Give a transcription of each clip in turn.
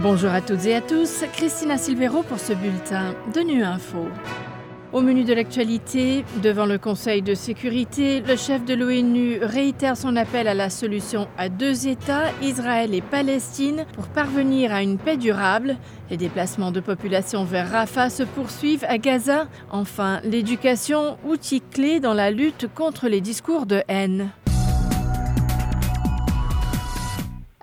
Bonjour à toutes et à tous, Christina Silvero pour ce bulletin de Nu Info. Au menu de l'actualité, devant le Conseil de sécurité, le chef de l'ONU réitère son appel à la solution à deux États, Israël et Palestine, pour parvenir à une paix durable. Les déplacements de population vers Rafah se poursuivent à Gaza. Enfin, l'éducation, outil clé dans la lutte contre les discours de haine.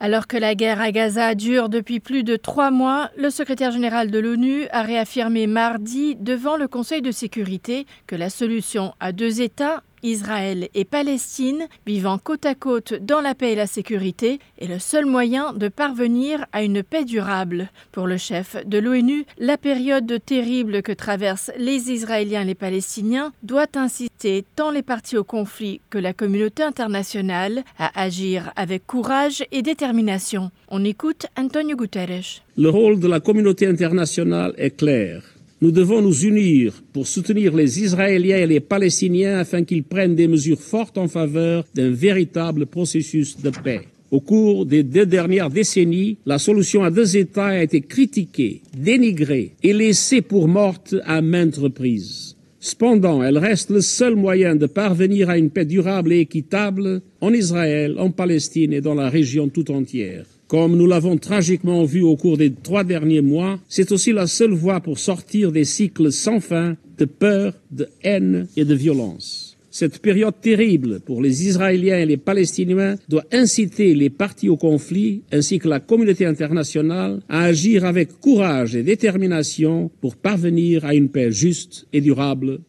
Alors que la guerre à Gaza dure depuis plus de trois mois, le secrétaire général de l'ONU a réaffirmé mardi devant le Conseil de sécurité que la solution à deux États Israël et Palestine, vivant côte à côte dans la paix et la sécurité, est le seul moyen de parvenir à une paix durable. Pour le chef de l'ONU, la période terrible que traversent les Israéliens et les Palestiniens doit inciter tant les partis au conflit que la communauté internationale à agir avec courage et détermination. On écoute Antonio Guterres. Le rôle de la communauté internationale est clair nous devons nous unir pour soutenir les Israéliens et les Palestiniens afin qu'ils prennent des mesures fortes en faveur d'un véritable processus de paix. Au cours des deux dernières décennies, la solution à deux États a été critiquée, dénigrée et laissée pour morte à maintes reprises. Cependant, elle reste le seul moyen de parvenir à une paix durable et équitable en Israël, en Palestine et dans la région tout entière. Comme nous l'avons tragiquement vu au cours des trois derniers mois, c'est aussi la seule voie pour sortir des cycles sans fin de peur, de haine et de violence. Cette période terrible pour les Israéliens et les Palestiniens doit inciter les partis au conflit ainsi que la communauté internationale à agir avec courage et détermination pour parvenir à une paix juste et durable.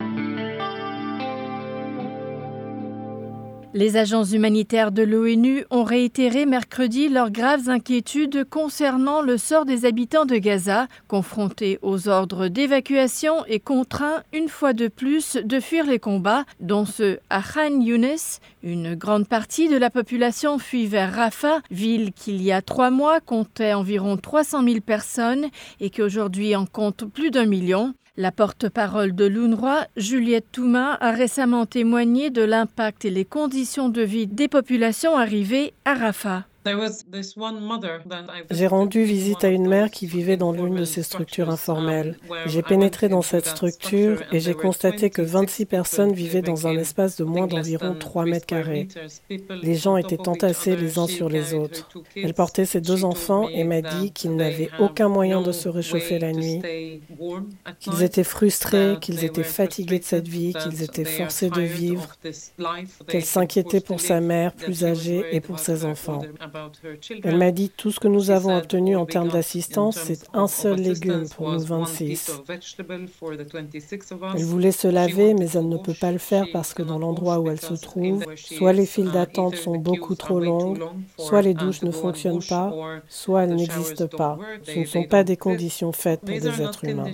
Les agences humanitaires de l'ONU ont réitéré mercredi leurs graves inquiétudes concernant le sort des habitants de Gaza, confrontés aux ordres d'évacuation et contraints une fois de plus de fuir les combats, dont ceux à Khan Younes. Une grande partie de la population fuit vers Rafah, ville qui il y a trois mois comptait environ 300 000 personnes et qui aujourd'hui en compte plus d'un million. La porte-parole de l'UNRWA, Juliette Touma, a récemment témoigné de l'impact et les conditions de vie des populations arrivées à Rafah. J'ai rendu visite à une mère qui vivait dans l'une de ces structures informelles. J'ai pénétré dans cette structure et j'ai constaté que 26 personnes vivaient dans un espace de moins d'environ 3 mètres carrés. Les gens étaient entassés les uns sur les autres. Elle portait ses deux enfants et m'a dit qu'ils n'avaient aucun moyen de se réchauffer la nuit, qu'ils étaient frustrés, qu'ils étaient fatigués de cette vie, qu'ils étaient forcés de vivre, qu'elle s'inquiétait pour sa mère plus âgée et pour ses enfants. Elle m'a dit tout ce que nous avons obtenu en termes d'assistance, c'est un seul légume pour nous 26. Elle voulait se laver, mais elle ne peut pas le faire parce que dans l'endroit où elle se trouve, soit les files d'attente sont beaucoup trop longues, soit les douches ne fonctionnent pas, soit elles n'existent pas. Ce ne sont pas des conditions faites pour des êtres humains.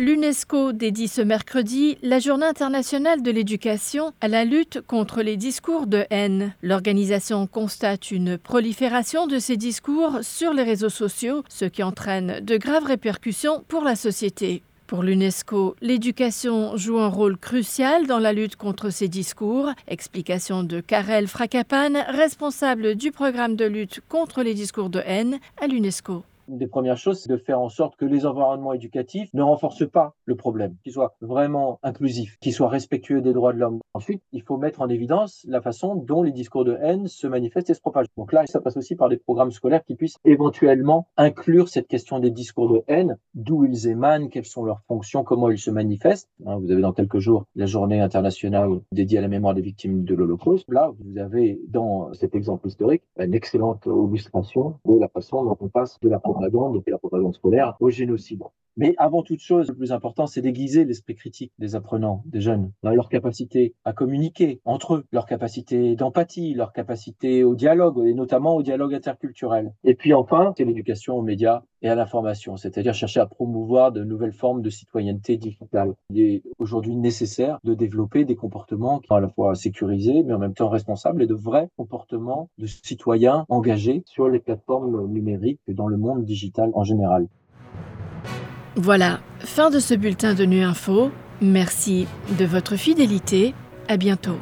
L'UNESCO dédie ce mercredi la Journée internationale de l'éducation à la lutte contre les discours de haine. L'organisation constate une prolifération de ces discours sur les réseaux sociaux, ce qui entraîne de graves répercussions pour la société. Pour l'UNESCO, l'éducation joue un rôle crucial dans la lutte contre ces discours. Explication de Karel Frakapan, responsable du programme de lutte contre les discours de haine à l'UNESCO une des premières choses, c'est de faire en sorte que les environnements éducatifs ne renforcent pas le problème, qu'ils soient vraiment inclusifs, qu'ils soient respectueux des droits de l'homme. Ensuite, il faut mettre en évidence la façon dont les discours de haine se manifestent et se propagent. Donc là, ça passe aussi par des programmes scolaires qui puissent éventuellement inclure cette question des discours de haine, d'où ils émanent, quelles sont leurs fonctions, comment ils se manifestent. Hein, vous avez dans quelques jours la journée internationale dédiée à la mémoire des victimes de l'Holocauste. Là, vous avez dans cet exemple historique une excellente illustration de la façon dont on passe de la propagande, la propagande scolaire, au génocide. Mais avant toute chose, le plus important, c'est d'aiguiser l'esprit critique des apprenants, des jeunes, leur capacité à communiquer entre eux, leur capacité d'empathie, leur capacité au dialogue, et notamment au dialogue interculturel. Et puis enfin, c'est l'éducation aux médias et à l'information, c'est-à-dire chercher à promouvoir de nouvelles formes de citoyenneté digitale. Il est aujourd'hui nécessaire de développer des comportements qui sont à la fois sécurisés, mais en même temps responsables, et de vrais comportements de citoyens engagés sur les plateformes numériques et dans le monde digital en général. Voilà, fin de ce bulletin de Nu Info. Merci de votre fidélité. À bientôt.